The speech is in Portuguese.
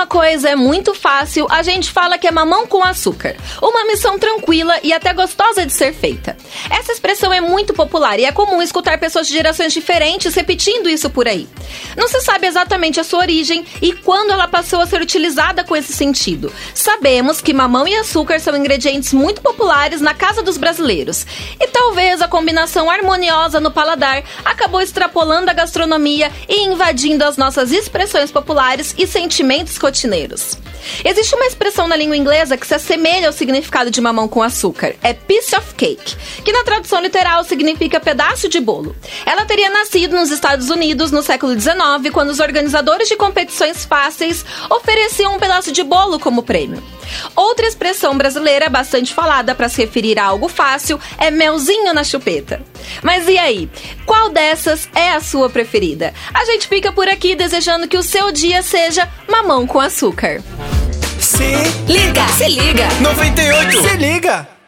Alguma coisa é muito fácil, a gente fala que é mamão com açúcar. Uma missão tranquila e até gostosa de ser feita. Essa expressão é muito popular e é comum escutar pessoas de gerações diferentes repetindo isso por aí. Não se sabe exatamente a sua origem e quando ela passou a ser utilizada com esse sentido. Sabemos que mamão e açúcar são ingredientes muito populares na casa dos brasileiros e talvez a combinação harmoniosa no paladar acabou extrapolando a gastronomia e invadindo as nossas expressões populares e sentimentos rotineiros. Existe uma expressão na língua inglesa que se assemelha ao significado de mamão com açúcar. É piece of cake, que na tradução literal significa pedaço de bolo. Ela teria nascido nos Estados Unidos no século XIX, quando os organizadores de competições fáceis ofereciam um pedaço de bolo como prêmio. Outra expressão brasileira bastante falada para se referir a algo fácil é melzinho na chupeta. Mas e aí? Qual dessas é a sua preferida? A gente fica por aqui desejando que o seu dia seja mamão com açúcar. Se liga, se liga. 98, se liga.